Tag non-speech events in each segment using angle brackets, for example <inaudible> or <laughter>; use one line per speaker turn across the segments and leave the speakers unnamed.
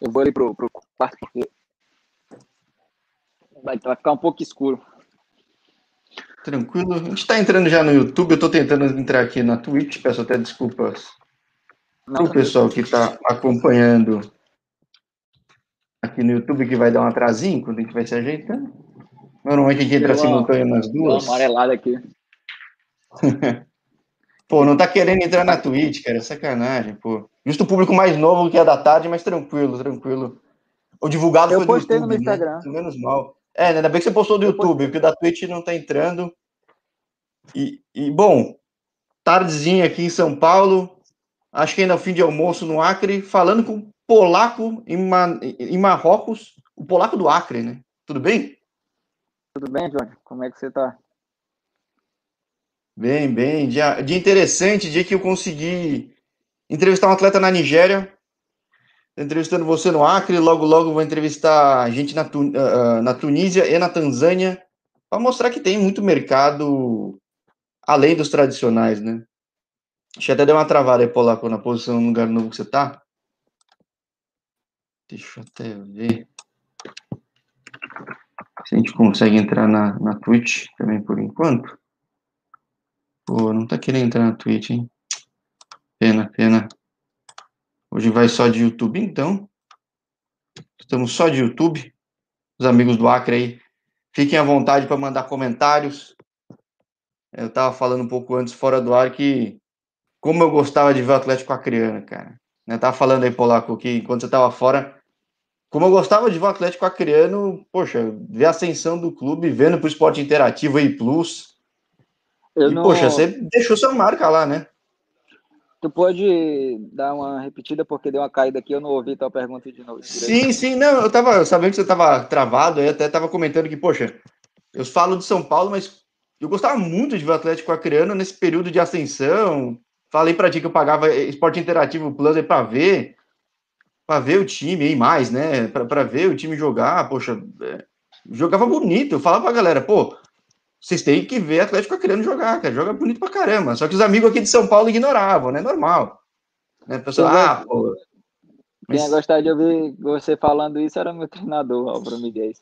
Eu vou ali pro, pro quarto porque vai, vai ficar um pouco escuro.
Tranquilo. A gente está entrando já no YouTube. Eu estou tentando entrar aqui na Twitch. Peço até desculpas para o pessoal que está acompanhando aqui no YouTube, que vai dar um atrasinho quando a gente vai se ajeitando. Normalmente a gente entra simultâneo nas duas.
Uma amarelada aqui. <laughs>
pô, não tá querendo entrar na Twitch, cara. É sacanagem, pô. Justo o público mais novo que é da tarde, mas tranquilo, tranquilo. O divulgado
eu
foi do
YouTube,
no
né? Instagram.
Menos mal. É, ainda bem que você postou do YouTube, porque o da Twitch não tá entrando. E, e, bom, tardezinha aqui em São Paulo, acho que ainda é o fim de almoço no Acre, falando com o polaco em, Ma, em Marrocos, o polaco do Acre, né? Tudo bem?
Tudo bem, Johnny? Como é que você tá?
Bem, bem. Dia, dia interessante, dia que eu consegui entrevistar um atleta na Nigéria. Entrevistando você no Acre, logo, logo vou entrevistar a gente na, uh, na Tunísia e na Tanzânia, para mostrar que tem muito mercado além dos tradicionais, né? Deixa eu até dar uma travada aí, Polaco, na posição no lugar novo que você tá. Deixa eu até ver. Se a gente consegue entrar na, na Twitch também por enquanto. Pô, não tá querendo entrar na Twitch, hein? Pena, pena. Hoje vai só de YouTube, então. Estamos só de YouTube. Os amigos do Acre aí, fiquem à vontade para mandar comentários. Eu estava falando um pouco antes, fora do ar, que como eu gostava de ver o Atlético Acreano, cara. Eu tava falando aí, Polaco, que quando você estava fora, como eu gostava de ver o Atlético Acreano, poxa, ver a ascensão do clube, vendo pro esporte interativo aí, Plus, eu e, não... Poxa, você deixou sua marca lá, né?
Tu pode dar uma repetida porque deu uma caída aqui, eu não ouvi tua pergunta de novo.
Sim, sim, não, eu tava sabendo que você tava travado, eu até tava comentando que, poxa, eu falo de São Paulo, mas eu gostava muito de ver o Atlético Acreano nesse período de ascensão. Falei para ti que eu pagava Esporte Interativo Plus aí para ver, para ver o time aí mais, né? Para ver o time jogar, poxa, é, jogava bonito. Eu falava pra galera, pô, vocês têm que ver Atlético querendo jogar, cara. Joga bonito pra caramba. Só que os amigos aqui de São Paulo ignoravam, né? Normal. Né? Pessoal, ah, pô.
Mas... Quem ia gostar de ouvir você falando isso era meu treinador, Álvaro Miguel.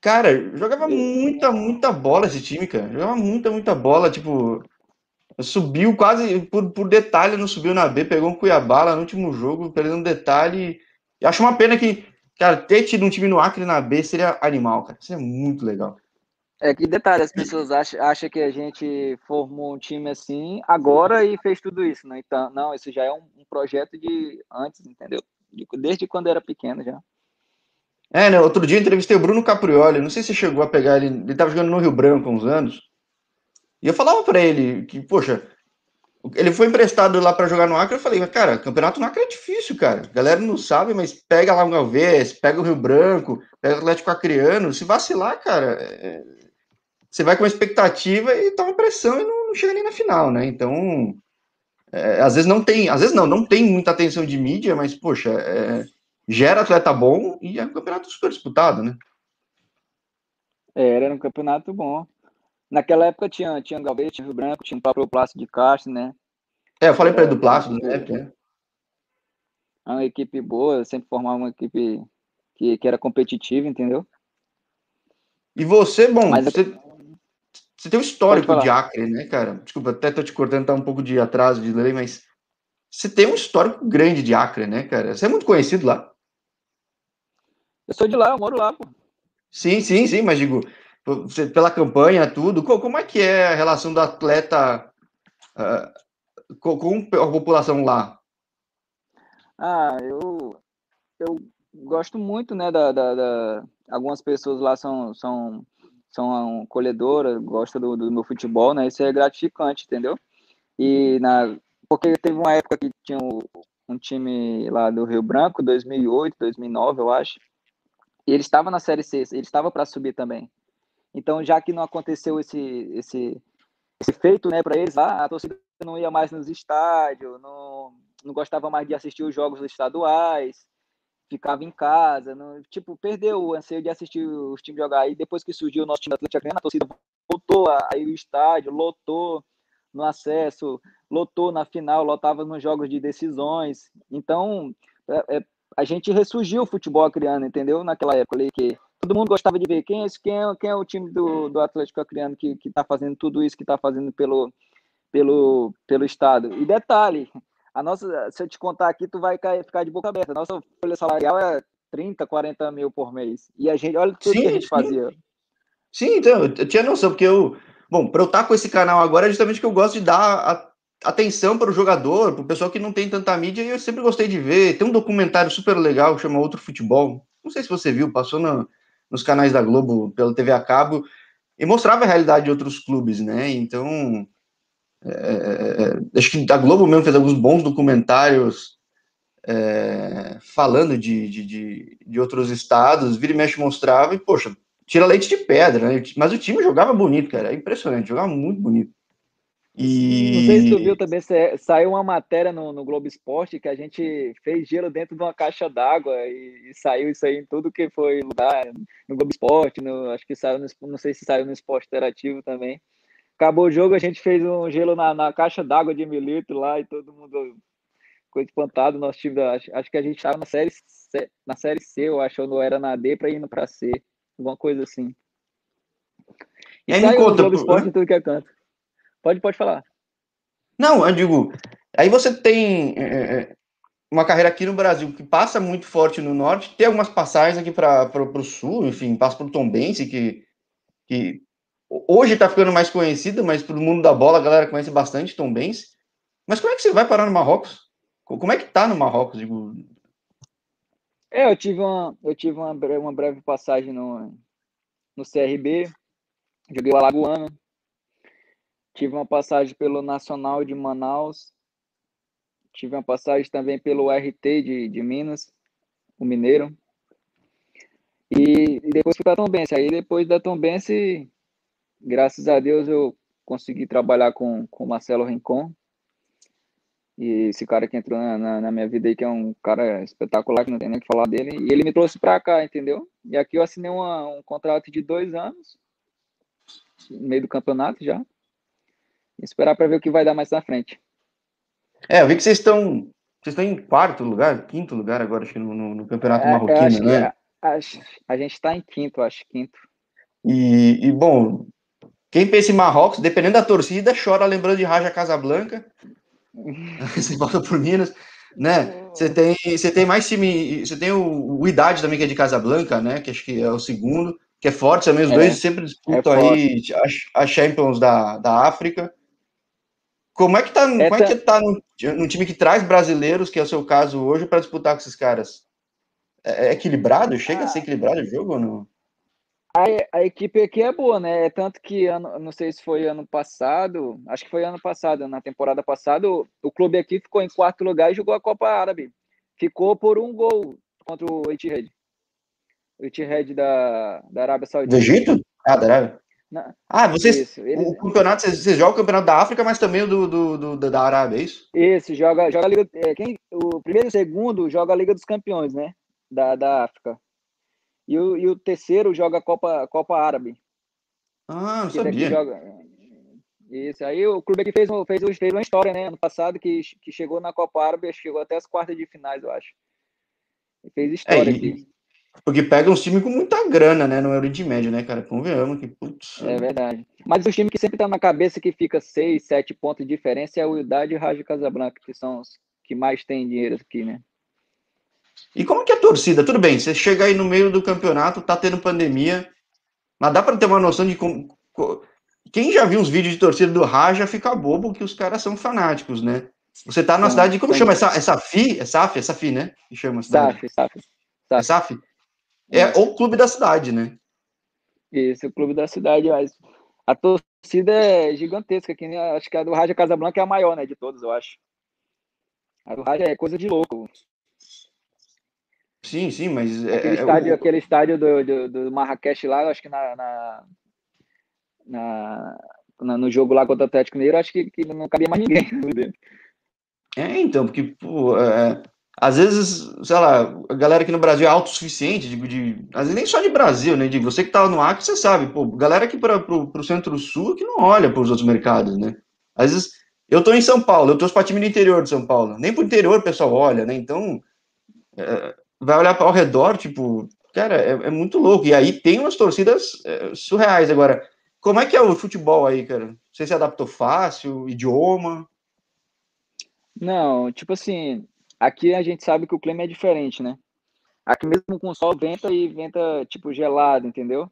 Cara, jogava muita, muita bola esse time, cara. Jogava muita, muita bola. Tipo, subiu quase por, por detalhe, não subiu na B, pegou um Cuiabá lá no último jogo, perdendo um detalhe. E acho uma pena que, cara, ter tido um time no Acre na B seria animal, cara. Seria muito legal.
É que detalhe, as pessoas acham, acham que a gente formou um time assim agora e fez tudo isso, né? Então, não, isso já é um, um projeto de antes, entendeu? De, desde quando era pequeno já.
É, né? Outro dia entrevistei o Bruno Caprioli, não sei se chegou a pegar ele, ele tava jogando no Rio Branco há uns anos. E eu falava para ele que, poxa, ele foi emprestado lá para jogar no Acre, eu falei, cara, campeonato no Acre é difícil, cara. A galera não sabe, mas pega lá o Galvez, pega o Rio Branco, pega o Atlético Acreano, se vacilar, cara, é você vai com uma expectativa e toma pressão e não, não chega nem na final, né? Então, é, às vezes não tem, às vezes não, não tem muita atenção de mídia, mas, poxa, é, gera atleta bom e é um campeonato super disputado, né?
É, era um campeonato bom. Naquela época tinha, tinha Galvez, tinha Rio Branco, tinha o próprio Plácido de Castro, né?
É, eu falei para ele do Plácido, né?
É uma equipe boa, sempre formava uma equipe que, que era competitiva, entendeu?
E você, bom, Mas você, você tem um histórico de Acre, né, cara? Desculpa, até tô te cortando, tá um pouco de atraso de lei, mas você tem um histórico grande de Acre, né, cara? Você é muito conhecido lá.
Eu sou de lá, eu moro lá, pô.
Sim, sim, sim, mas digo, você, pela campanha, tudo, como é que é a relação do atleta uh, com, a população lá?
Ah, eu, eu gosto muito, né, da, da, da... algumas pessoas lá são, são são colhedoras, gostam do, do meu futebol, né? Isso é gratificante, entendeu? E na porque teve uma época que tinha um, um time lá do Rio Branco, 2008, 2009, eu acho. E ele estava na Série C, ele estava para subir também. Então, já que não aconteceu esse esse esse feito, né, para eles lá, a torcida não ia mais nos estádios, não não gostava mais de assistir os jogos estaduais ficava em casa, não, tipo, perdeu o anseio de assistir os times jogar. Aí depois que surgiu o nosso time Atlético a torcida voltou aí o estádio, lotou no acesso, lotou na final, lotava nos jogos de decisões. Então, é, é, a gente ressurgiu o futebol criando, entendeu? Naquela época ali, que todo mundo gostava de ver quem é, quem é, quem é o time do, do Atlético Acreano que, que tá fazendo tudo isso que tá fazendo pelo, pelo, pelo Estado. E detalhe, a nossa, se eu te contar aqui, tu vai cair, ficar de boca aberta. A nossa folha salarial é 30, 40 mil por mês. E a gente, olha tudo sim, que a gente sim. fazia.
Sim, então, eu tinha noção, porque eu. Bom, para eu estar com esse canal agora é justamente que eu gosto de dar a, atenção para o jogador, para o pessoal que não tem tanta mídia, e eu sempre gostei de ver. Tem um documentário super legal que chama Outro Futebol. Não sei se você viu, passou no, nos canais da Globo, pela TV a cabo, e mostrava a realidade de outros clubes, né? Então, é, é, é, acho que a Globo mesmo fez alguns bons documentários é, falando de, de, de, de, outros estados, vira e mexe mostrava, e, poxa, tira leite de pedra, né? Mas o time jogava bonito, cara, é impressionante, jogava muito bonito.
E... Não sei se tu viu também, saiu uma matéria no, no Globo Esporte que a gente fez gelo dentro de uma caixa d'água e, e, saiu isso aí em tudo que foi lugar, no Globo Esporte, no, acho que saiu, no, não sei se saiu no Esporte Interativo também. Acabou o jogo, a gente fez um gelo na, na caixa d'água de mililitro lá e todo mundo ficou espantado. Nosso time, acho, acho que a gente estava na série, C, na série C, eu acho, ou não era na D para ir para C, alguma coisa assim.
E, e aí saiu conta, Globo
Esporte em tudo que é canto. Pode, pode falar.
Não, eu digo, aí você tem é, é, é, uma carreira aqui no Brasil que passa muito forte no norte, tem algumas passagens aqui para o sul, enfim, passa para o Tom Bense, que, que hoje está ficando mais conhecida, mas para o mundo da bola a galera conhece bastante Tom Bense. Mas como é que você vai parar no Marrocos? Como é que tá no Marrocos? Digo...
É, eu tive uma, eu tive uma, breve, uma breve passagem no, no CRB, joguei o Alagoano, Tive uma passagem pelo Nacional de Manaus. Tive uma passagem também pelo RT de, de Minas, o Mineiro. E, e depois fui para Tombense. Aí depois da Tombense, graças a Deus, eu consegui trabalhar com o Marcelo Rincon. E esse cara que entrou na, na, na, minha vida aí, que é um cara espetacular, que não tem nem o que falar dele. E ele me trouxe para cá, entendeu? E aqui eu assinei uma, um contrato de dois anos, no meio do campeonato já esperar para ver o que vai dar mais na frente.
É, eu vi que vocês estão vocês estão em quarto lugar, quinto lugar agora, acho que no, no, no campeonato é, marroquino, né?
A, a, gente está em quinto, acho, quinto.
E, e, bom, quem pensa em Marrocos, dependendo da torcida, chora lembrando de Raja Casablanca. <laughs> você volta por Minas, né? Você tem, você tem mais time, você tem o, o Idade também que é de Casablanca, né? Que acho que é o segundo, que é forte também. Os é, dois sempre disputam é aí a, a Champions da, da África. Como é que tá, Essa... como é que tá no, no, time que traz brasileiros, que é o seu caso hoje, para disputar com esses caras? É, é equilibrado? Chega ah, a ser equilibrado o jogo ou não?
A, a, equipe aqui é boa, né? Tanto que, ano, não sei se foi ano passado, acho que foi ano passado, na temporada passada, o, o clube aqui ficou em quarto lugar e jogou a Copa Árabe. Ficou por um gol contra o Etihad. O Etihad da, da Arábia Saudita.
Do Egito? Ah, da Arábia. Ah, vocês. Isso, eles... O campeonato, vocês, vocês jogam o campeonato da África, mas também o do, do, do, da Arábia, é isso?
Isso, joga, joga a Liga. É, quem, o primeiro e o segundo joga a Liga dos Campeões, né? Da, da África. E o, e o terceiro joga a Copa, Copa Árabe.
Ah, não sabia. Joga...
Isso, aí o clube aqui fez, fez, fez uma história, né? Ano passado, que, que chegou na Copa Árabe, chegou até as quartas de finais, eu acho. E fez história é, aqui.
Porque pega uns times com muita grana, né? No Oriente Médio, né, cara? Convenhamos que, putz.
É verdade. Mas o time que sempre tá na cabeça que fica 6, 7 pontos de diferença é o Idade e o Rajo Casablanca, que são os que mais têm dinheiro aqui, né?
E como que é a torcida? Tudo bem, você chega aí no meio do campeonato, tá tendo pandemia, mas dá para ter uma noção de como. Quem já viu uns vídeos de torcida do Raja fica bobo que os caras são fanáticos, né? Você tá numa cidade, como chama? Essa, essa FI? É SAF? É SAFI, né? Que chama a cidade?
SAF, SAF.
É SAF? É o clube da cidade, né?
Isso, o clube da cidade, mas a torcida é gigantesca aqui, né? Acho que a do Raja Casablanca é a maior, né, de todos, eu acho. A do Raja é coisa de louco.
Sim, sim, mas...
É, aquele, é, estádio, o... aquele estádio do, do, do Marrakech lá, acho que na, na, na, no jogo lá contra o Atlético Mineiro, acho que, que não cabia mais ninguém.
É, então, porque, pô, é, às vezes, sei lá, a galera aqui no Brasil é autossuficiente, digo, de, às vezes nem só de Brasil, né? De você que tá no Acre, você sabe, pô, galera aqui para pro, pro centro-sul que não olha para os outros mercados, né? Às vezes, eu tô em São Paulo, eu tô para time do interior de São Paulo, nem pro interior o pessoal olha, né? Então, é, vai olhar ao redor, tipo, cara, é, é, muito louco. E aí tem umas torcidas é, surreais. Agora, como é que é o futebol aí, cara? Você se adaptou fácil, idioma?
Não, tipo assim, aqui a gente sabe que o clima é diferente, né? Aqui mesmo com sol venta e venta tipo gelado, entendeu?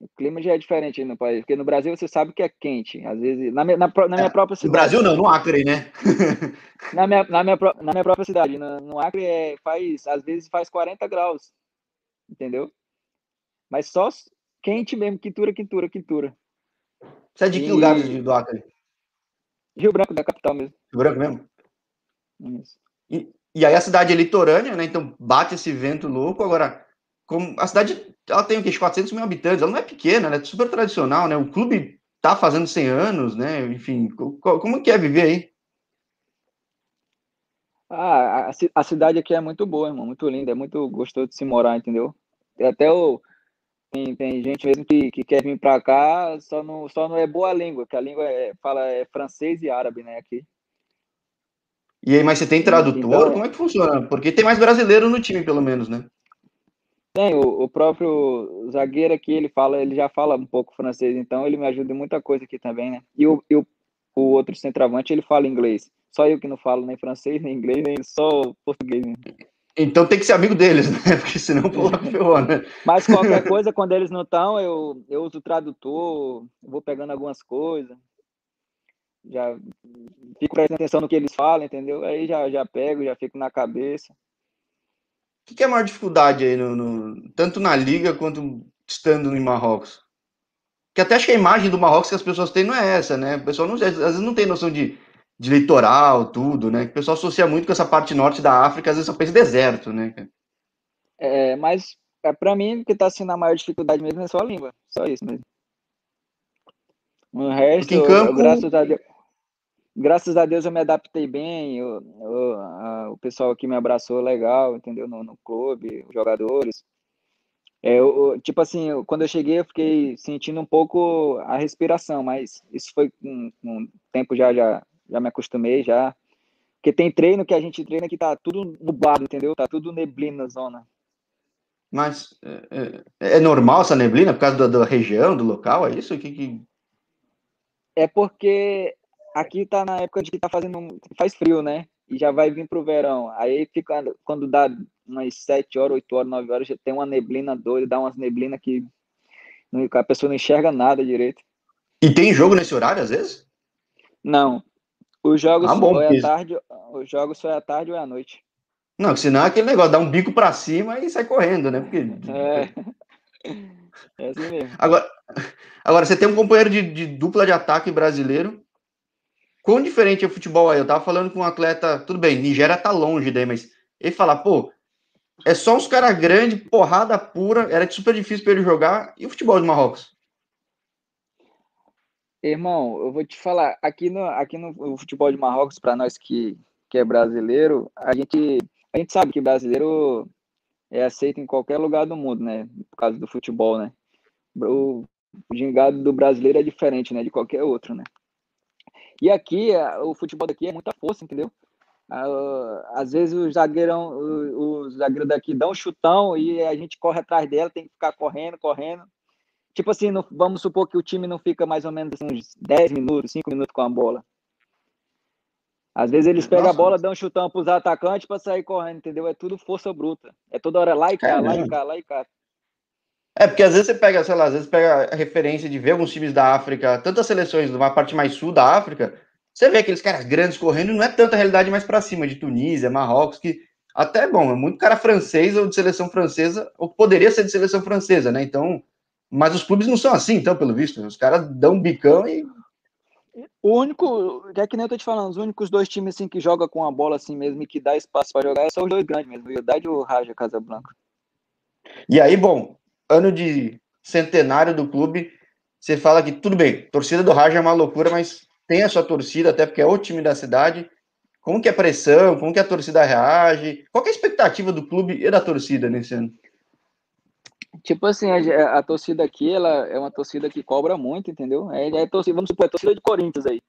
O clima já é diferente aí no país, porque no Brasil você sabe que é quente, às vezes, na, minha, na, na minha é, própria cidade.
No Brasil não, no Acre, né? <laughs>
na, minha, na, minha, na minha própria cidade, no, no Acre é, faz, às vezes faz 40 graus, entendeu? Mas só quente mesmo, quintura, quintura, quintura.
Você é de que e... lugar do Acre?
Rio Branco, da capital mesmo.
Rio Branco mesmo? Isso. E, e aí a cidade é litorânea, né? Então bate esse vento louco. Agora, como a cidade ela tem o quê? 400 mil habitantes, ela não é pequena, ela é super tradicional, né? O clube tá fazendo 100 anos, né? Enfim, como que é viver aí?
Ah, a, a cidade aqui é muito boa, irmão, muito linda, é muito gostoso de se morar, entendeu? Até o tem, tem gente mesmo que, que quer vir para cá, só não, só não é boa a língua, que a língua é, fala é francês e árabe, né, aqui.
E aí, mas você tem tradutor? Então, Como é que funciona? Porque tem mais brasileiro no time, pelo menos, né?
Tem, o, o, próprio zagueiro aqui, ele fala, ele já fala um pouco francês, então ele me ajuda em muita coisa aqui também, né? E o, e o, o outro centroavante, ele fala inglês. Só eu que não falo nem francês, nem inglês, nem só português. Né?
Então tem que ser amigo deles, <laughs> né? Porque senão pô, ferrou, né?
Mas qualquer coisa, quando eles não estão, eu, eu uso o tradutor, vou pegando algumas coisas já fico prestando atenção no que eles falam, entendeu? Aí já, já pego, já fico na cabeça.
O que é a maior dificuldade aí, no, no, tanto na liga quanto estando em Marrocos? Que até acho que a imagem do Marrocos que as pessoas têm não é essa, né? O pessoal não, às vezes não tem noção de, de litoral, tudo, né? O pessoal associa muito com essa parte norte da África, às vezes só pensa deserto, né?
É, mas é, para mim, o que está sendo a maior dificuldade mesmo é só a língua, só isso mesmo. O resto, em campo... graças a Deus graças a Deus eu me adaptei bem, eu, eu, a, o pessoal aqui me abraçou legal, entendeu? No, no clube, os jogadores. É, eu, tipo assim, quando eu cheguei eu fiquei sentindo um pouco a respiração, mas isso foi com, com o tempo já, já, já me acostumei já. Porque tem treino que a gente treina que tá tudo nublado, entendeu? Tá tudo neblina na zona.
Mas é, é, é normal essa neblina por causa da, da, região, do local? É isso? Que, que...
É porque aqui tá na época de que tá fazendo. faz frio, né? E já vai vir pro verão. Aí fica, quando dá umas 7 horas, 8 horas, 9 horas, já tem uma neblina doida, dá umas neblina que a pessoa não enxerga nada direito.
E tem jogo nesse horário, às vezes?
Não. Os jogos ah, bom, ou é à tarde, os jogos só é à tarde ou é à noite.
Não, senão é aquele negócio, dá um bico para cima e sai correndo, né? Porque...
É. <laughs> É assim mesmo.
Agora, agora você tem um companheiro de, de dupla de ataque brasileiro Quão diferente é o futebol aí? Eu tava falando com um atleta, tudo bem, Nigéria tá longe daí, mas ele fala, pô, é só uns caras grandes, porrada pura, era super difícil para ele jogar. E o futebol do Marrocos?
Irmão, eu vou te falar, aqui no, aqui no futebol de Marrocos, para nós que, que é brasileiro, a gente, a gente sabe que brasileiro é aceito em qualquer lugar do mundo, né? Por causa do futebol, né? O gingado do brasileiro é diferente, né? De qualquer outro, né? E aqui, o futebol daqui é muita força, entendeu? Às vezes o zagueirão, o, o zagueiro daqui dá um chutão e a gente corre atrás dela, tem que ficar correndo, correndo. Tipo assim, não, vamos supor que o time não fica mais ou menos assim, uns 10 minutos, 5 minutos com a bola. Às vezes eles pegam Nossa. a bola, dão um chutão para os atacantes para sair correndo, entendeu? É tudo força bruta. É toda hora lá e cá, lá e cá, lá e cá.
É, porque às vezes você pega, sei lá, às vezes pega a referência de ver alguns times da África, tantas seleções de uma parte mais sul da África, você vê aqueles caras grandes correndo, não é tanta realidade mais para cima, de Tunísia, Marrocos, que até é bom, é muito cara francês ou de seleção francesa, ou poderia ser de seleção francesa, né? Então, mas os clubes não são assim, então, pelo visto, os caras dão um bicão e.
O único, é que nem eu tô te falando, os únicos dois times assim que joga com a bola assim mesmo e que dá espaço para jogar são os dois grandes mesmo, o Ildade e o Raja Casablanca.
E aí, bom, ano de centenário do clube, você fala que tudo bem, torcida do Raja é uma loucura, mas tem a sua torcida, até porque é o time da cidade. Como que é a pressão? Como que a torcida reage? Qual é a expectativa do clube e da torcida nesse ano?
Tipo assim, a, a, torcida aqui, ela é uma torcida que cobra muito, entendeu? É, é torcida, vamos supor, é torcida de Corinthians aí,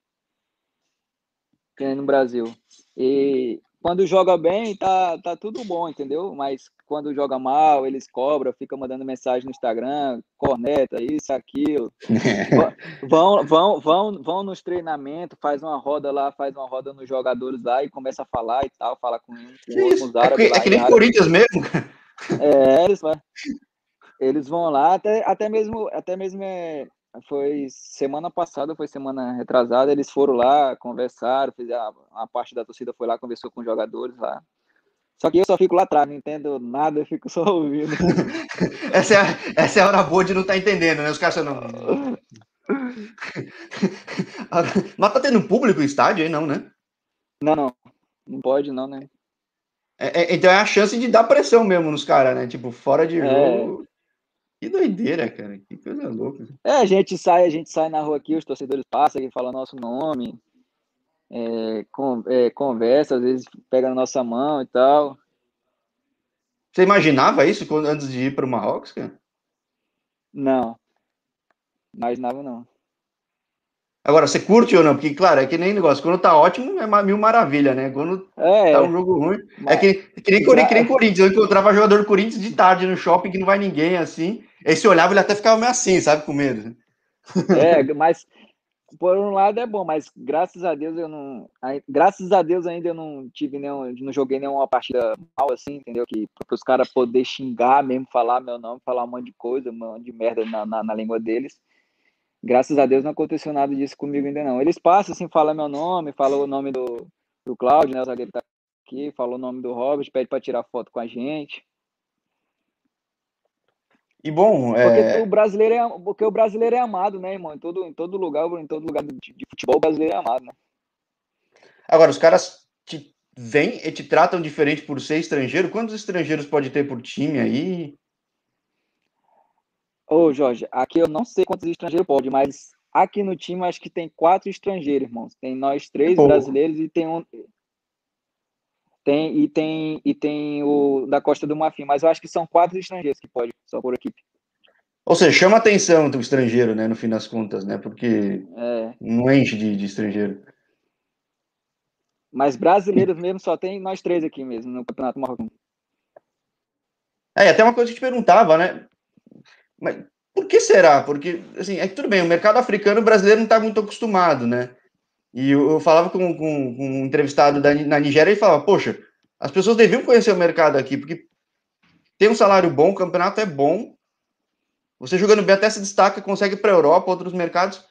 no Brasil. E quando joga bem, tá, tá tudo bom, entendeu? Mas quando joga mal, eles cobram, ficam mandando mensagem no Instagram, corneta, isso, aquilo. <laughs> vão, vão, vão, vão nos treinamentos, faz uma roda lá, faz uma roda nos jogadores lá e começa a falar e tal, fala com, com, com
os árabes. É que, é que nem Corinthians mesmo.
É, eles, eles vão lá, até, até mesmo, até mesmo é, foi semana passada, foi semana retrasada, eles foram lá, conversaram, fizeram, a, a parte da torcida foi lá, conversou com os jogadores lá. Só que eu só fico lá atrás, não entendo nada, eu fico só ouvindo. <laughs>
essa, é a, essa é a hora boa de não estar tá entendendo, né? Os caras não. <laughs> Mas tá tendo público o estádio aí, não, né?
Não, não. Não pode, não, né?
É, é, então é a chance de dar pressão mesmo nos caras, né? Tipo, fora de é. jogo. É... Que doideira, cara. Que coisa louca.
É, a gente sai, a gente sai na rua aqui, os torcedores passam e falam nosso nome, é, é, conversa, às vezes pega na nossa mão e tal.
Você imaginava isso quando, antes de ir para o Marrocos, cara?
Não. Imaginava não.
Agora, você curte ou não? Porque, claro, é que nem negócio. Quando tá ótimo, é mil maravilha, né? Quando é, tá um jogo ruim. Mas... É que, que, nem, que nem Corinthians. Eu encontrava jogador do Corinthians de tarde no shopping que não vai ninguém assim. Aí você olhava, ele até ficava meio assim, sabe? Com medo.
É, <laughs> mas por um lado é bom, mas graças a Deus eu não. Graças a Deus ainda eu não tive nenhum. Não joguei nenhuma partida mal assim, entendeu? Que para os caras poder xingar mesmo, falar meu nome, falar um monte de coisa, um monte de merda na, na, na, língua deles. Graças a Deus não aconteceu nada disso comigo ainda não. Eles passam assim, falam meu nome, falam o nome do, do Cláudio, né? O zagueiro tá aqui, falou o nome do Robert, pede para tirar foto com a gente.
E bom,
é... porque o brasileiro é porque o brasileiro é amado, né, irmão? Em todo, em todo lugar, em todo lugar de, de futebol, o brasileiro é amado, né?
Agora, os caras te vêm e te tratam diferente por ser estrangeiro. Quantos estrangeiros pode ter por time aí?
Ô, Jorge, aqui eu não sei quantos estrangeiros pode, mas aqui no time acho que tem quatro estrangeiros, irmãos. Tem nós três Pô. brasileiros e tem um tem, e tem e tem o da Costa do Marfim, mas eu acho que são quatro estrangeiros que pode, só por equipe.
Ou seja, chama atenção do estrangeiro, né, no fim das contas, né? Porque é. não enche de, de estrangeiro.
Mas brasileiros mesmo só tem nós três aqui mesmo no Campeonato Marroquino.
É, até uma coisa que eu te perguntava, né? Mas por que será? Porque, assim, é que tudo bem, o mercado africano o brasileiro não está muito acostumado, né? E eu, eu falava com, com, com, um entrevistado da, na Nigéria e falava, poxa, as pessoas deviam conhecer o mercado aqui, porque tem um salário bom, o campeonato é bom, você jogando bem até se destaca, consegue para a Europa, outros mercados.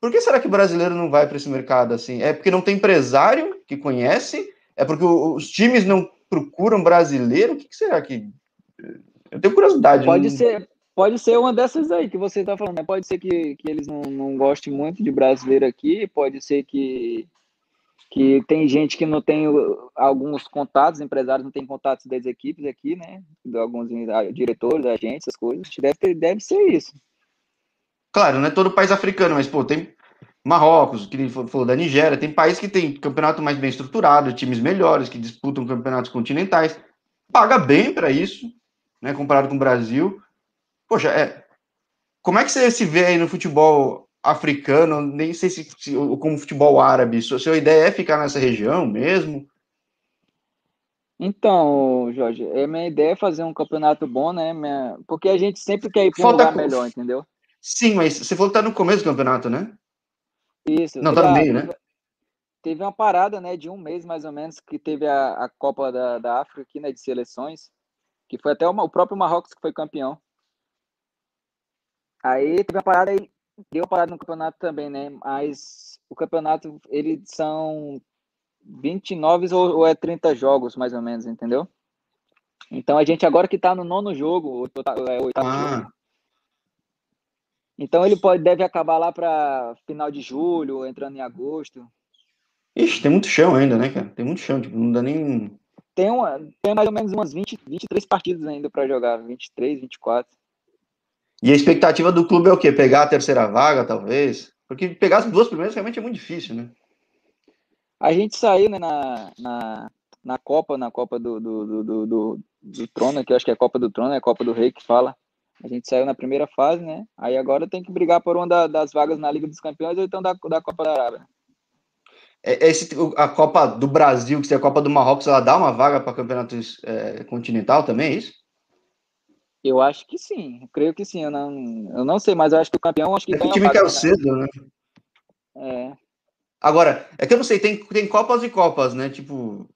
Por que será que o brasileiro não vai para esse mercado assim? É porque não tem empresário que conhece? É porque os times não procuram brasileiro? O que, que será que. Eu tenho curiosidade.
Pode não... ser, Pode ser uma dessas aí que você está falando. Né? Pode ser que, que eles não, não gostem muito de brasileiro aqui, pode ser que, que tem gente que não tem alguns contatos, empresários não têm contatos das equipes aqui, né? De alguns diretores, agentes, essas coisas. Deve, ter, deve ser isso.
Claro, não é todo país africano, mas, pô, tem Marrocos, que falou da Nigéria, tem países que tem campeonato mais bem estruturado, times melhores, que disputam campeonatos continentais. Paga bem para isso, né? Comparado com o Brasil. Poxa, é, como é que você se vê aí no futebol africano, nem sei se, se como futebol árabe, sua, sua ideia é ficar nessa região mesmo?
Então, Jorge, é minha ideia é fazer um campeonato bom, né? Minha... Porque a gente sempre quer ir para um lugar melhor, entendeu?
Sim, mas você falou que tá no começo do campeonato, né?
Isso.
Não, tá no meio, né?
Teve uma parada, né, de um mês mais ou menos, que teve a, a Copa da, da África aqui, né, de seleções, que foi até o, o próprio Marrocos que foi campeão. Aí teve uma parada aí, deu uma parada no campeonato também, né? Mas o campeonato, eles são 29 ou, ou é 30 jogos, mais ou menos, entendeu? Então a gente agora que tá no nono jogo, é o oitavo ah. jogo. Então ele pode, deve acabar lá para final de julho, entrando em agosto.
Ixi, tem muito chão ainda, né, cara? Tem muito chão, tipo, não dá nem.
Tem, uma, tem mais ou menos umas 20, 23 partidas ainda para jogar, 23, 24.
E a expectativa do clube é o quê? Pegar a terceira vaga, talvez? Porque pegar as duas primeiras realmente é muito difícil, né?
A gente saiu né, na, na, na Copa, na Copa do, do, do, do, do Trono, que eu acho que é a Copa do Trono, é a Copa do Rei que fala. A gente saiu na primeira fase, né? Aí agora tem que brigar por uma da, das vagas na Liga dos Campeões ou então da, da Copa da Arábia.
é, esse, a Copa do Brasil, que é a Copa do Marrocos, ela dá uma vaga para campeonato é, continental também, é isso?
Eu acho que sim, eu creio que sim. Eu não, eu não sei, mas eu acho que o campeão acho que. É
o time caiu né? cedo, né?
É.
Agora, é que eu não sei, tem, tem Copas e Copas, né? Tipo,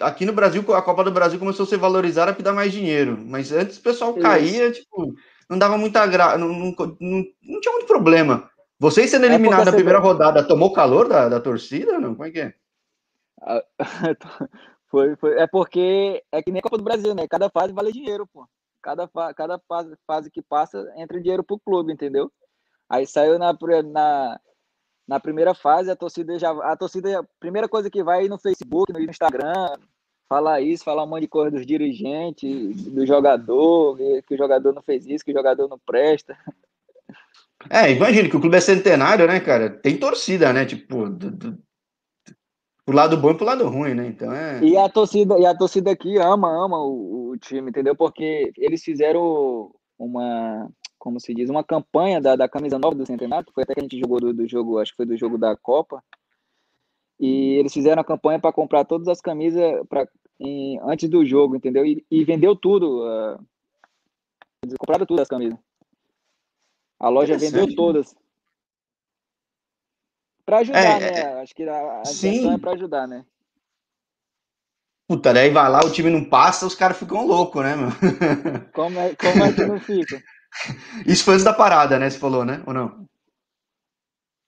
aqui no Brasil, a Copa do Brasil começou a ser valorizada para dar mais dinheiro. Mas antes o pessoal caía, isso. tipo, não dava muita graça, não, não, não, não, tinha muito problema. Vocês sendo é eliminados é na primeira rodada, tomou calor da, da torcida? Não? Como é que é? <laughs>
foi, foi, é porque é que nem a Copa do Brasil, né? Cada fase vale dinheiro, pô. Cada, cada fase, fase que passa entra dinheiro pro clube, entendeu? Aí saiu na, na, na primeira fase, a torcida já. A torcida, a primeira coisa que vai no Facebook, no Instagram, falar isso, falar um monte de coisa dos dirigentes, do jogador, que o jogador não fez isso, que o jogador não presta.
É, imagina que o clube é centenário, né, cara? Tem torcida, né? Tipo, pro lado bom e pro lado ruim, né? Então é.
E a torcida, e a torcida aqui ama, ama o, o time, entendeu? Porque eles fizeram uma, como se diz, uma campanha da, da camisa nova do Centenário, foi até que a gente jogou do, do jogo, acho que foi do jogo da Copa. E eles fizeram a campanha para comprar todas as camisas pra, em, antes do jogo, entendeu? E, e vendeu tudo. Uh, eles compraram todas as camisas. A loja vendeu todas. Para ajudar, é, né? É, Acho que a, a intenção é para ajudar, né?
Puta, daí vai lá, o time não passa, os caras ficam loucos, né, meu? <laughs>
Como é, como é que não fica? <laughs>
Isso foi antes da parada, né? Você falou, né? Ou não?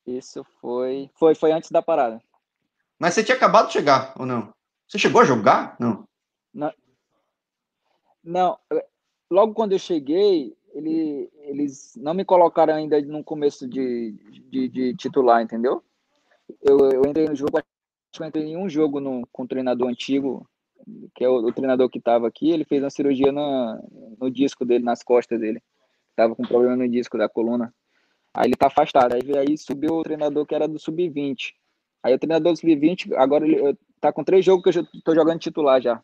Isso foi. Foi, foi antes da parada.
Mas você tinha acabado de chegar, ou não? Você chegou a jogar? Não.
Não. não logo quando eu cheguei, ele, eles não me colocaram ainda no começo de, de, de titular, entendeu? Eu, eu, entrei no jogo, acho que eu entrei em um jogo no, com o treinador antigo, que é o, o treinador que estava aqui, ele fez uma cirurgia no, no disco dele, nas costas dele. Tava com problema no disco da coluna. Aí ele tá afastado. Aí, aí subiu o treinador que era do sub-20. Aí o treinador do sub-20, agora ele tá com três jogos que eu tô jogando titular já.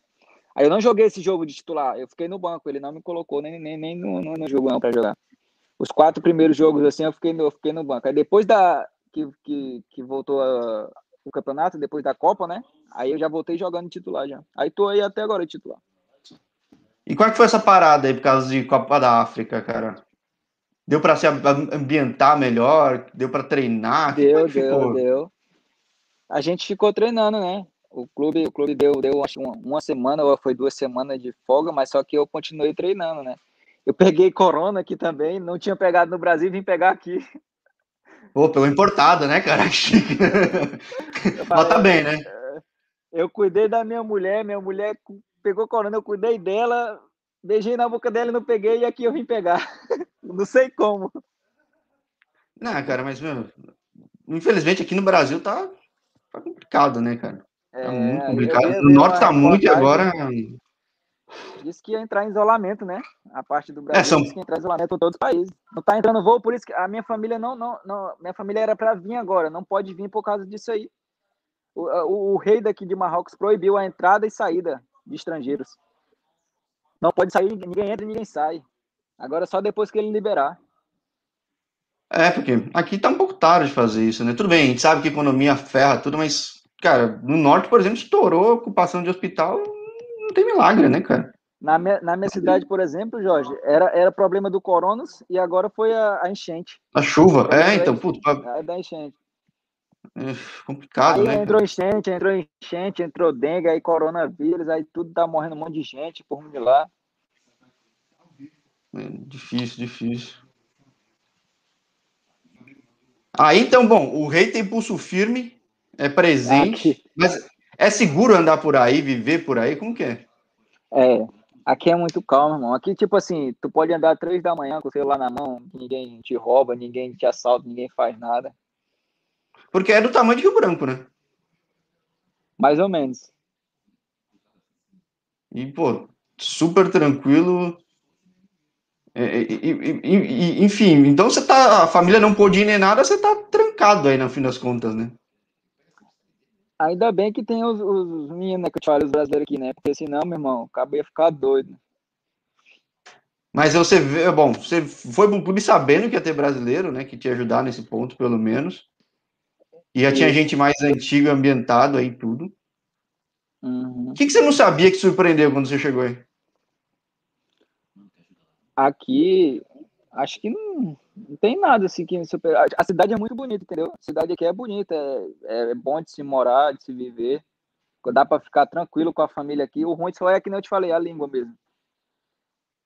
Aí eu não joguei esse jogo de titular, eu fiquei no banco, ele não me colocou nem, nem, nem no, no, no jogo não para jogar. Os quatro primeiros jogos assim eu fiquei no, eu fiquei no banco. Aí depois da que, que, que voltou a, o campeonato, depois da Copa, né? Aí eu já voltei jogando titular já. Aí tô aí até agora titular.
E qual é que foi essa parada aí por causa de Copa da África, cara? Deu para se ambientar melhor? Deu para treinar?
Deu, deu, deu. A gente ficou treinando, né? o clube, o clube deu, deu acho, uma, uma semana ou foi duas semanas de folga, mas só que eu continuei treinando, né? Eu peguei corona aqui também, não tinha pegado no Brasil, vim pegar aqui.
Pô, pelo importado, né, cara? <laughs> Mas tá bem, né? É,
eu cuidei da minha mulher, minha mulher pegou corona, eu cuidei dela, beijei na boca dela e não peguei, e aqui eu vim pegar. <laughs> Não sei como.
Não, cara, mas, meu, infelizmente aqui no Brasil tá, tá complicado, né, cara? Tá é, muito complicado. No norte tá muito e agora.
Disse que ia entrar em isolamento, né? A parte do Brasil é, são... disse que ia entrar em isolamento em todos os países. Não tá entrando voo, por isso que a minha família não. não, não minha família era para vir agora, não pode vir por causa disso aí. O, o, o, rei daqui de Marrocos proibiu a entrada e saída de estrangeiros. Não pode sair, ninguém entra e ninguém sai. Agora só depois que ele liberar.
É, porque aqui tá um pouco tarde de fazer isso, né? Tudo bem, a gente sabe que economia ferra tudo, mas cara, no norte, por exemplo, estourou ocupação de hospital, tem milagre, né, cara?
Na minha, na minha cidade, por exemplo, Jorge, era, era problema do coronas e agora foi a, a enchente.
A chuva, é, então, puto.
É da enchente.
É complicado,
aí
né?
Entrou enchente, entrou enchente, entrou dengue, aí coronavírus, aí tudo tá morrendo um monte de gente por de lá.
É difícil, difícil. Aí, então, bom, o rei tem pulso firme, é presente, aqui. mas é seguro andar por aí, viver por aí? Como que é?
É, aqui é muito calmo, irmão. Aqui, tipo assim, tu pode andar três da manhã com o celular na mão, ninguém te rouba, ninguém te assalta, ninguém faz nada.
Porque é do tamanho de Rio Branco, né?
Mais ou menos.
E, pô, super tranquilo. É, e, e, e, enfim, então você tá. A família não pôde ir nem nada, você tá trancado aí no fim das contas, né?
Ainda bem que tem os, os meninos né, que eu te falo, os brasileiros aqui, né? Porque senão, meu irmão, acabei ia ficar doido.
Mas você vê, bom, você foi para o clube sabendo que ia ter brasileiro, né? Que te ajudar nesse ponto, pelo menos. E já tinha gente mais antiga, ambientado aí, tudo.
Uhum.
O que, que você não sabia que surpreendeu quando você chegou aí?
Aqui, acho que não, não tem nada assim que me super... A cidade é muito bonita, entendeu? A cidade aqui é bonita, é, é bom de se morar, de se viver. Dá para ficar tranquilo com a família aqui. O ruim só é que nem eu te falei, a língua mesmo.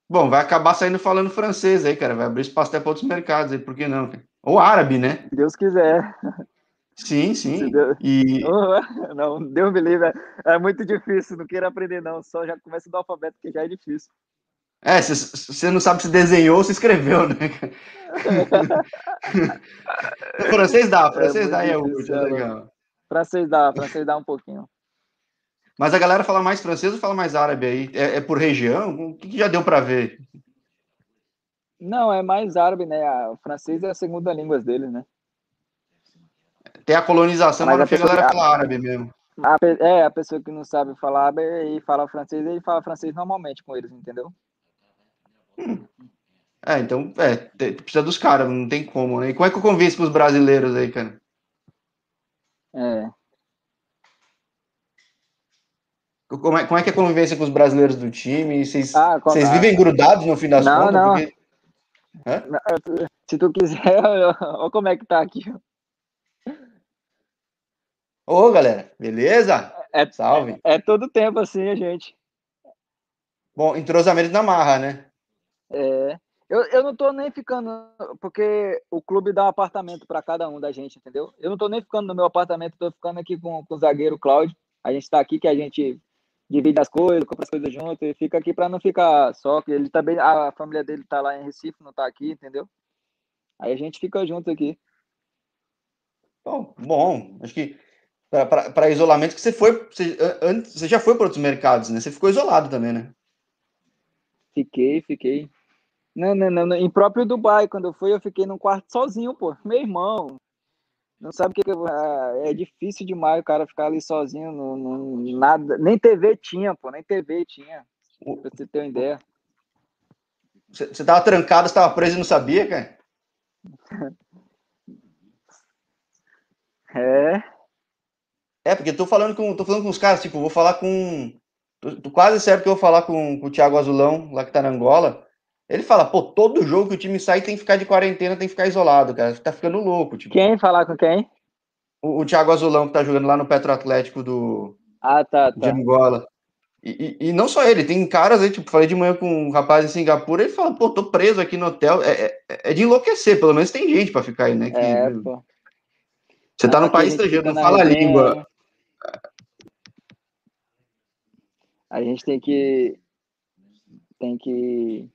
Bom, vai acabar saindo falando francês aí, cara. Vai abrir espaço até para outros mercados aí, por que não? Ou árabe, né?
Se Deus quiser.
Sim, sim.
Deus...
E... <laughs>
Não, Deus me livre. É muito difícil, não quero aprender, não. Só já começa do alfabeto, que já é difícil.
É, você não sabe se desenhou ou se escreveu, né? <laughs> francês dá, francês é dá e é útil, é legal.
Francês dá, francês dá um pouquinho.
Mas a galera fala mais francês ou fala mais árabe aí? É, é por região? O que, que já deu para ver?
Não, é mais árabe, né? O francês é a segunda língua deles, né?
Tem a colonização, mas, mas a, a galera que... fala árabe mesmo.
A, é, a pessoa que não sabe falar árabe e fala francês, ele fala francês normalmente com eles, entendeu?
Hum. É, então, é, precisa dos caras, não tem como, né? E como é que eu convenço pros brasileiros aí, cara?
É.
Como é, como é que é a convivência com os brasileiros do time? Vocês, ah, vocês vivem grudados no fim das
não,
contas?
Não, porque... Se tu quiser, <laughs> olha como é que tá aqui.
Ô, galera, beleza?
É, Salve. É, é todo tempo assim, a gente.
Bom, entrosamento na marra, né?
É. Eu, eu não tô nem ficando, porque o clube dá um apartamento para cada um da gente, entendeu? Eu não tô nem ficando no meu apartamento, tô ficando aqui com, com o zagueiro Cláudio. A gente tá aqui que a gente divide as coisas, compra as coisas junto e fica aqui para não ficar só, que ele também, a família dele tá lá em Recife, não tá aqui, entendeu? Aí a gente fica junto aqui.
Bom, bom acho que para isolamento que você foi, você, antes, você já foi para outros mercados, né? Você ficou isolado também, né?
Fiquei, fiquei. Não, não, não, em próprio Dubai, quando eu fui, eu fiquei num quarto sozinho, pô. Meu irmão, não sabe o que, que é, é difícil demais o cara ficar ali sozinho, no, nada, nem TV tinha, pô, nem TV tinha, pra você ter uma ideia.
Você, você tava trancado, você tava preso e não sabia, cara? <laughs>
É.
É, porque tô falando com, tô falando com os caras, tipo, vou falar com, tô, tô quase certo que eu vou falar com, com o Thiago Azulão, lá que tá na Angola, ele fala, pô, todo jogo que o time sai tem que ficar de quarentena, tem que ficar isolado, cara. Tá ficando louco. Tipo.
Quem? Falar com quem?
O, o Thiago Azulão, que tá jogando lá no Petro Atlético do
ah, tá, tá.
de Angola. E, e, e, não só ele, tem caras aí, tipo, falei de manhã com um rapaz em Singapura, ele fala, pô, tô preso aqui no hotel. É, é, é de enlouquecer, pelo menos tem gente para ficar aí, né? Que,
é, pô.
Você tá no país estrangeiro, não fala a língua.
A gente tem que. Tem que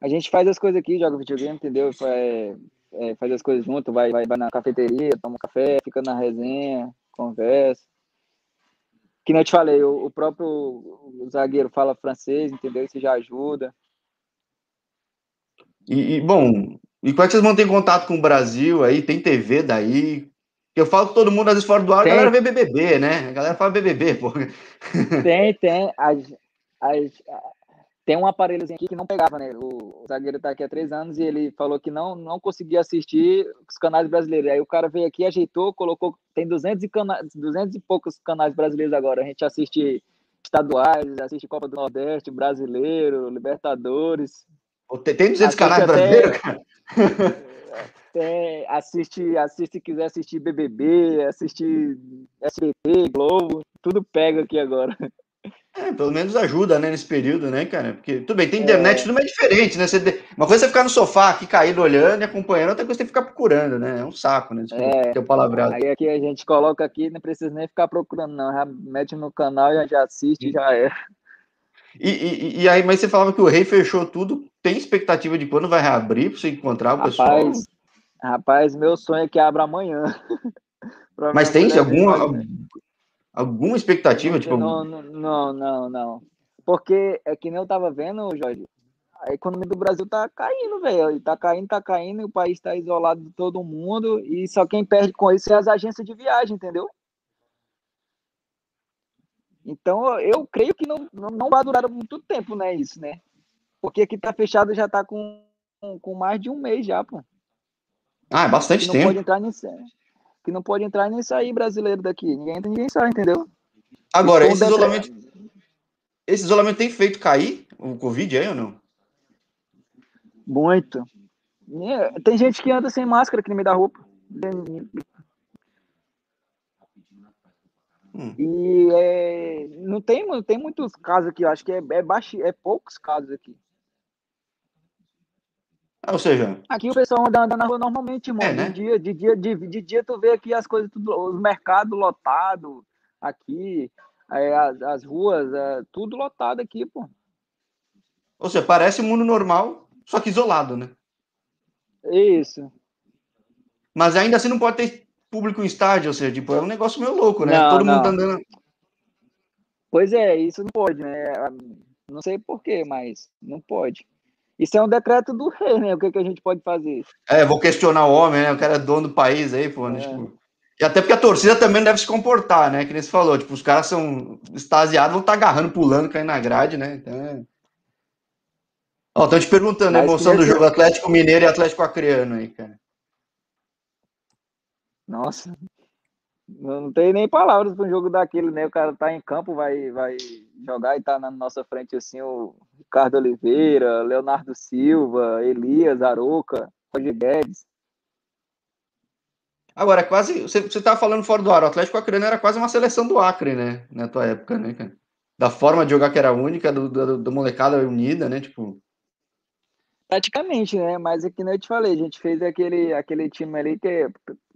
a gente faz as coisas aqui, joga videogame, entendeu? É, é, faz as coisas junto, vai, vai, vai na cafeteria, toma um café, fica na resenha, conversa. Que nem eu te falei, o, o próprio o zagueiro fala francês, entendeu? Isso já ajuda.
E, e, bom, e como é que vocês mantêm contato com o Brasil aí? Tem TV daí? Eu falo todo mundo, às vezes, fora do ar, tem. a galera vê BBB, né? A galera fala BBB, pô.
Tem, tem. As, as, tem um aparelhozinho aqui que não pegava, né? O, o zagueiro tá aqui há três anos e ele falou que não, não conseguia assistir os canais brasileiros. Aí o cara veio aqui, ajeitou, colocou. Tem 200 e, cana, 200 e poucos canais brasileiros agora. A gente assiste estaduais, assiste Copa do Nordeste, Brasileiro, Libertadores.
Tem 200 canais brasileiros, cara? <laughs>
Tem, assiste, assiste se quiser assistir BBB, assistir SBT, Globo, tudo pega aqui agora.
É, pelo menos ajuda, né, nesse período, né, cara? Porque, tudo bem, tem internet, é... tudo é diferente, né? Você, uma coisa é você ficar no sofá aqui, caído, olhando e acompanhando, outra coisa é você ficar procurando, né? É um saco, né?
É, ter o palavreado. Aí aqui a gente coloca aqui, não precisa nem ficar procurando, não. Já mete no canal, já, já assiste, já é.
E, e, e, aí, mas você falava que o rei fechou tudo. Tem expectativa de quando vai reabrir para você encontrar o pessoal?
Rapaz, rapaz, meu sonho é que abra amanhã. <laughs>
mas tem alguma, Alguma expectativa? Tipo...
não, não, não, não. Porque é que nem eu tava vendo, Jorge, a economia do Brasil tá caindo, velho. Tá caindo, tá caindo, e o país tá isolado de todo mundo, e só quem perde com isso é as agências de viagem, entendeu? Então, eu creio que não, não vai durar muito tempo, né, isso, né? Porque aqui tá fechado já tá com, com mais de um mês já, pô.
Ah, é bastante
não
tempo.
Pode entrar nisso. Que não pode entrar nem sair brasileiro daqui. Ninguém entra, ninguém sai, entendeu?
Agora, esse isolamento, esse isolamento tem feito cair o Covid aí ou não?
Muito. Tem gente que anda sem máscara aqui no meio da roupa. Hum. E é, não, tem, não tem muitos casos aqui, acho que é, é, baixo, é poucos casos aqui.
Ah, ou seja.
Aqui o pessoal anda, anda na rua normalmente, mano. É, né? de, dia, de, dia, de, de dia tu vê aqui as coisas, tudo, os mercados lotados aqui, é, as, as ruas, é, tudo lotado aqui, pô.
Ou seja, parece mundo normal, só que isolado, né?
Isso.
Mas ainda assim não pode ter público em estádio, ou seja, tipo, é um negócio meio louco, né? Não, Todo não. mundo tá andando.
Pois é, isso não pode, né? Não sei porquê, mas não pode. Isso é um decreto do rei, né? O que, que a gente pode fazer?
É, vou questionar o homem, né? O cara é dono do país aí, pô. Né? É. Tipo... E até porque a torcida também deve se comportar, né? Que nem você falou, tipo, os caras são extasiados, vão estar tá agarrando, pulando, caindo na grade, né? Então é... Ó, tô te perguntando a emoção do jogo Atlético Mineiro e Atlético Acreano aí, cara.
Nossa, não tem nem palavras para um jogo daquele, né? O cara tá em campo, vai, vai jogar e tá na nossa frente assim o Ricardo Oliveira, Leonardo Silva, Elias, Aroca, Roger Guedes.
Agora, quase. Você, você tava falando fora do ar, o Atlético Acreano era quase uma seleção do Acre, né? Na tua época, né, cara? Da forma de jogar que era única, do, do, do molecada unida, né? Tipo.
Praticamente, né? Mas é que nem eu te falei, a gente fez aquele, aquele time ali que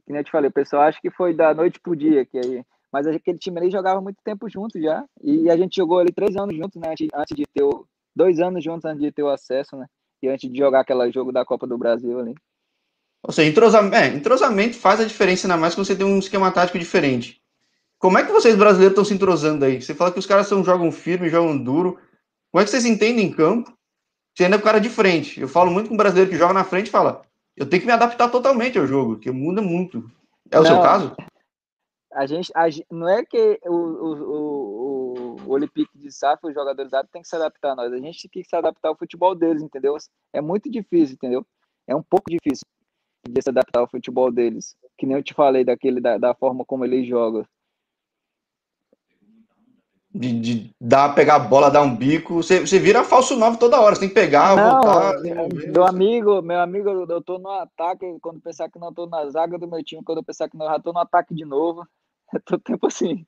que nem eu te falei, o pessoal acha que foi da noite pro dia, que aí, mas aquele time ali jogava muito tempo junto já, e a gente jogou ali três anos juntos, né, antes de ter o, dois anos juntos antes de ter o acesso, né, e antes de jogar aquele jogo da Copa do Brasil ali.
Ou seja, entrosamento, é, entrosamento faz a diferença, ainda mais quando você tem um esquema tático diferente. Como é que vocês brasileiros estão se entrosando aí? Você fala que os caras são, jogam firme, jogam duro. Como é que vocês entendem em campo? Você ainda é o cara de frente. Eu falo muito com um brasileiro que joga na frente e fala: eu tenho que me adaptar totalmente ao jogo, que muda muito. É o não, seu caso?
A gente, a, não é que o, o, o, o Olympique de SAF, os jogadores árabes, tem que se adaptar a nós. A gente tem que se adaptar ao futebol deles, entendeu? É muito difícil, entendeu? É um pouco difícil de se adaptar ao futebol deles. Que nem eu te falei daquele, da, da forma como eles jogam
de, de dar, pegar a bola, dar um bico. Você, você vira falso 9 toda hora, você tem que pegar,
não, voltar. Meu amigo, meu amigo, eu tô no ataque, quando pensar que não tô na zaga do meu time, quando pensar que não, já tô no ataque de novo. <laughs> É todo tempo assim.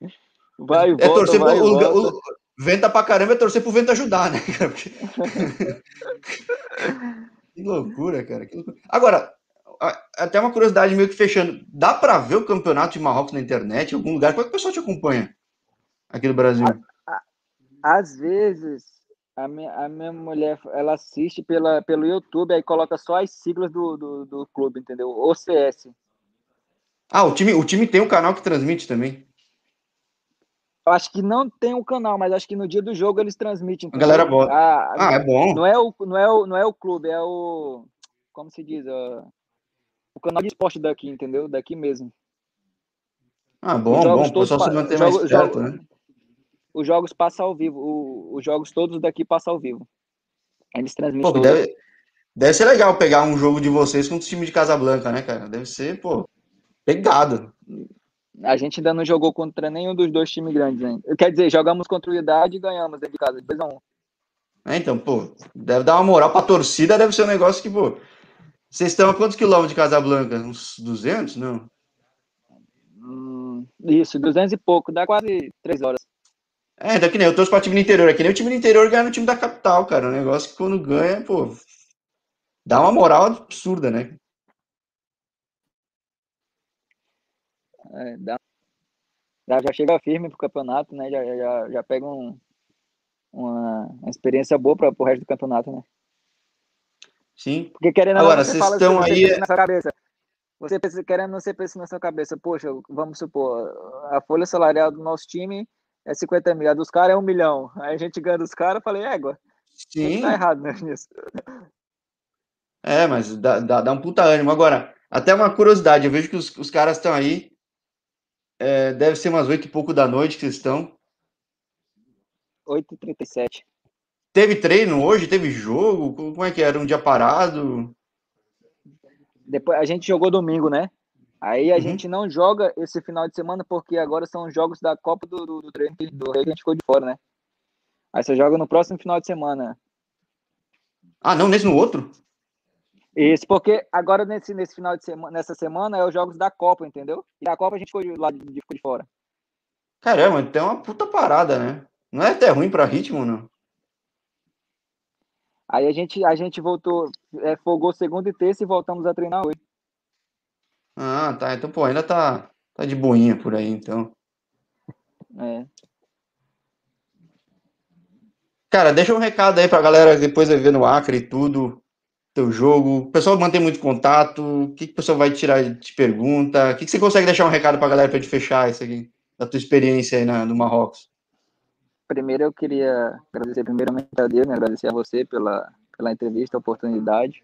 Vai é volta, torcer vai pro,
volta. O, venta pra caramba é torcer pro vento ajudar, né? <laughs> que loucura, cara. Que loucura. Agora, até uma curiosidade meio que fechando. Dá para ver o campeonato de Marrocos na internet, em algum lugar? Como é que o pessoal te acompanha? aqui no Brasil?
Às vezes, a minha, a minha mulher, ela assiste pela, pelo YouTube, aí coloca só as siglas do, do, do clube, entendeu? OCS.
Ah, o time, o time tem um canal que transmite também?
Eu acho que não tem um canal, mas acho que no dia do jogo eles transmitem.
A galera bota. Ah, ah, é bom.
Não é, o, não, é o, não é o clube, é o. Como se diz? Uh, o canal de esporte daqui, entendeu? Daqui mesmo.
Ah, bom, bom. O pessoal se manter mais perto, né?
os jogos passam ao vivo. O, os jogos todos daqui passam ao vivo. Eles transmitem. Pô,
deve, deve ser legal pegar um jogo de vocês contra o time de Casablanca, né, cara? Deve ser, pô, pegado.
A gente ainda não jogou contra nenhum dos dois times grandes ainda. Quer dizer, jogamos contra o Idade e ganhamos dentro de casa, 2x1.
É, então, pô, deve dar uma moral pra torcida, deve ser um negócio que, pô. Vocês estão a quantos quilômetros de Casablanca? Uns 200? Não?
Hum, isso, 200 e pouco, dá quase 3 horas.
É, então que nem eu torço pra time do interior. É que nem o time do interior ganha no time da capital, cara. Um negócio que quando ganha, pô, dá uma moral absurda, né?
É, dá. Já, chega firme pro campeonato, né? Já, já, já pega um, uma, uma experiência boa para o resto do campeonato, né?
Sim.
Porque querendo
Agora, vocês estão
você
aí.
Na cabeça, você pensa, querendo não ser pensa na sua cabeça, poxa, vamos supor, a folha salarial do nosso time é 50 mil, a dos caras é um milhão. Aí a gente ganha dos caras, eu falei, égua. Sim. Tá errado né, nisso.
É, mas dá, dá, dá, um puta ânimo. Agora, até uma curiosidade, eu vejo que os, os caras estão aí. É, deve ser umas oito e pouco da noite que vocês estão.
8h37.
Teve treino hoje? Teve jogo? Como é que era? Um dia parado?
Depois, a gente jogou domingo, né? Aí a uhum. gente não joga esse final de semana porque agora são os jogos da Copa do, do, do, do Rei que a gente ficou de fora, né? Aí você joga no próximo final de semana.
Ah, não, nesse no outro?
Isso, porque agora nesse, nesse final de semana, nessa semana é os jogos da Copa, entendeu? E a Copa a gente ficou de, lá de, de, de fora.
Caramba, então é uma puta parada, né? Não é até ruim para ritmo, não.
Aí a gente, a gente voltou, é, folgou segunda e terça e voltamos a treinar hoje.
Ah, tá. Então, pô, ainda tá, tá de boinha por aí, então.
É.
Cara, deixa um recado aí pra galera depois ver no Acre e tudo, teu jogo. O pessoal mantém muito contato. O que, que o pessoal vai tirar de pergunta? O que, que você consegue deixar um recado pra galera pra gente fechar isso aqui, da tua experiência aí na, no Marrocos?
Primeiro eu queria agradecer primeiramente a Deus, né? agradecer a você pela, pela entrevista, a oportunidade.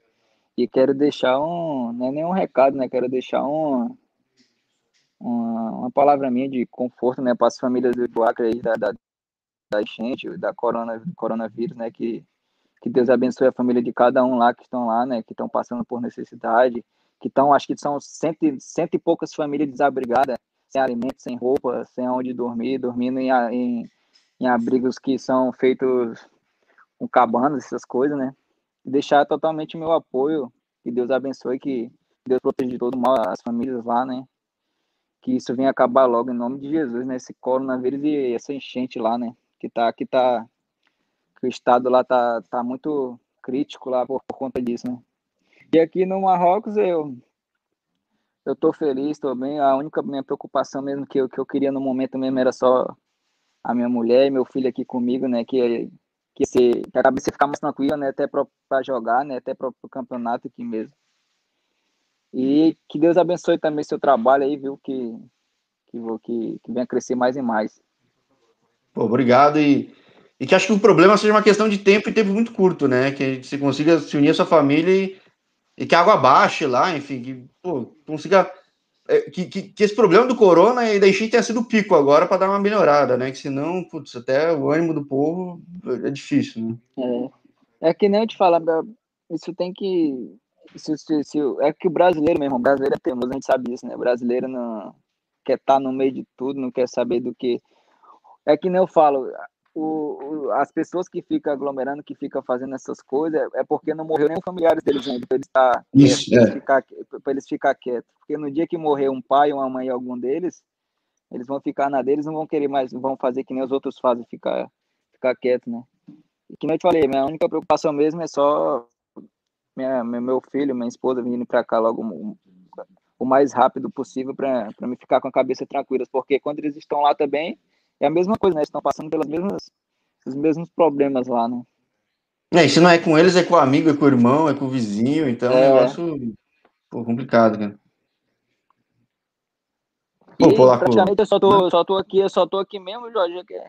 E quero deixar um, não é nenhum recado, né? Quero deixar um, uma, uma palavra minha de conforto, né, para as famílias do Acre aí, da, da, da enchente, da corona, coronavírus, né, que, que Deus abençoe a família de cada um lá que estão lá, né, que estão passando por necessidade, que estão, acho que são cento, cento e poucas famílias desabrigadas, sem alimento, sem roupa, sem onde dormir, dormindo em, em, em abrigos que são feitos com cabanas, essas coisas, né, deixar totalmente meu apoio, que Deus abençoe, que Deus proteja de todo mal as famílias lá, né? Que isso venha acabar logo em nome de Jesus, né? Esse coronavírus e essa enchente lá, né? Que tá, que tá, que o estado lá tá, tá muito crítico lá por, por conta disso, né? E aqui no Marrocos eu eu tô feliz, tô bem. A única minha preocupação mesmo que eu, que eu queria no momento mesmo era só a minha mulher e meu filho aqui comigo, né? Que que, se, que a cabeça ficar mais tranquila, né? Até para jogar, né? Até para o campeonato aqui mesmo. E que Deus abençoe também seu trabalho aí, viu? Que, que, que, que venha crescer mais e mais.
Pô, obrigado. E, e que acho que o problema seja uma questão de tempo e tempo muito curto, né? Que você consiga se unir à sua família e, e que a água baixe lá, enfim, que pô, consiga é, que, que, que, esse problema do corona e da enchente tenha sido o pico agora para dar uma melhorada, né? Que senão, putz, até o ânimo do povo é difícil,
né? É, é que nem eu te falar, isso tem que. Se, se, se, é que o brasileiro mesmo, o brasileiro é teimoso, a gente sabe isso, né? O brasileiro não quer estar tá no meio de tudo, não quer saber do que. É que nem eu falo, o, o, as pessoas que ficam aglomerando, que ficam fazendo essas coisas, é porque não morreu nem familiares deles ainda, para eles, tá,
Isso,
é. ficar, eles ficar quietos. Porque no dia que morrer um pai, uma mãe, algum deles, eles vão ficar na deles, não vão querer mais, vão fazer que nem os outros fazem, ficar, ficar quieto, né? E que nem eu te falei, minha única preocupação mesmo é só minha, meu filho, minha esposa vindo para cá logo o, o mais rápido possível para me ficar com a cabeça tranquila, porque quando eles estão lá também, é a mesma coisa, né? Eles estão passando pelas mesmas, os mesmos problemas lá, né?
É, se não é com eles, é com o amigo, é com o irmão, é com o vizinho, então é, é um negócio pô, complicado, cara.
Pô, e, Polaco... praticamente eu só tô, só tô aqui, eu só tô aqui mesmo, Jorge, que é,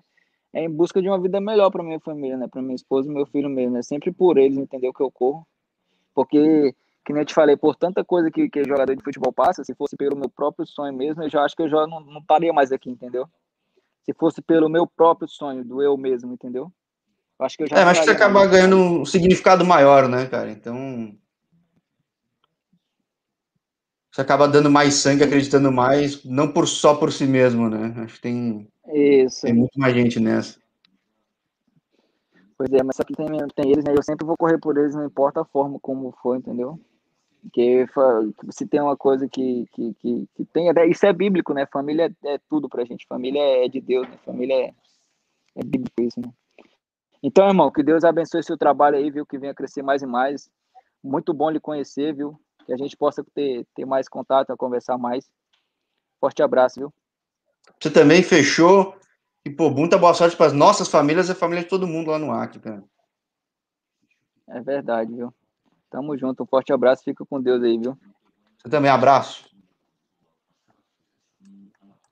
é em busca de uma vida melhor para minha família, né? Para minha esposa e meu filho mesmo, é sempre por eles, entendeu? Que eu corro. Porque, que nem eu te falei, por tanta coisa que, que jogador de futebol passa, se fosse pelo meu próprio sonho mesmo, eu já acho que eu já não, não estaria mais aqui, entendeu? Se fosse pelo meu próprio sonho, do eu mesmo, entendeu?
Eu acho que eu já. É, acho que você acaba ganhando um significado maior, né, cara? Então. Você acaba dando mais sangue, acreditando mais, não por só por si mesmo, né? Acho que tem.
Isso.
Tem muito mais gente nessa.
Pois é, mas só que tem, tem eles, né? Eu sempre vou correr por eles, não importa a forma como for, entendeu? Porque se tem uma coisa que, que, que, que tem, isso é bíblico, né? Família é, é tudo pra gente, família é de Deus, né? Família é, é bíblico isso, né? Então, irmão, que Deus abençoe seu trabalho aí, viu? Que venha crescer mais e mais. Muito bom lhe conhecer, viu? Que a gente possa ter, ter mais contato, conversar mais. Forte abraço, viu?
Você também fechou. E, pô, muita boa sorte para as nossas famílias e a família de todo mundo lá no Acre, cara.
É verdade, viu? Tamo junto, um forte abraço, fica com Deus aí, viu?
Você também, abraço.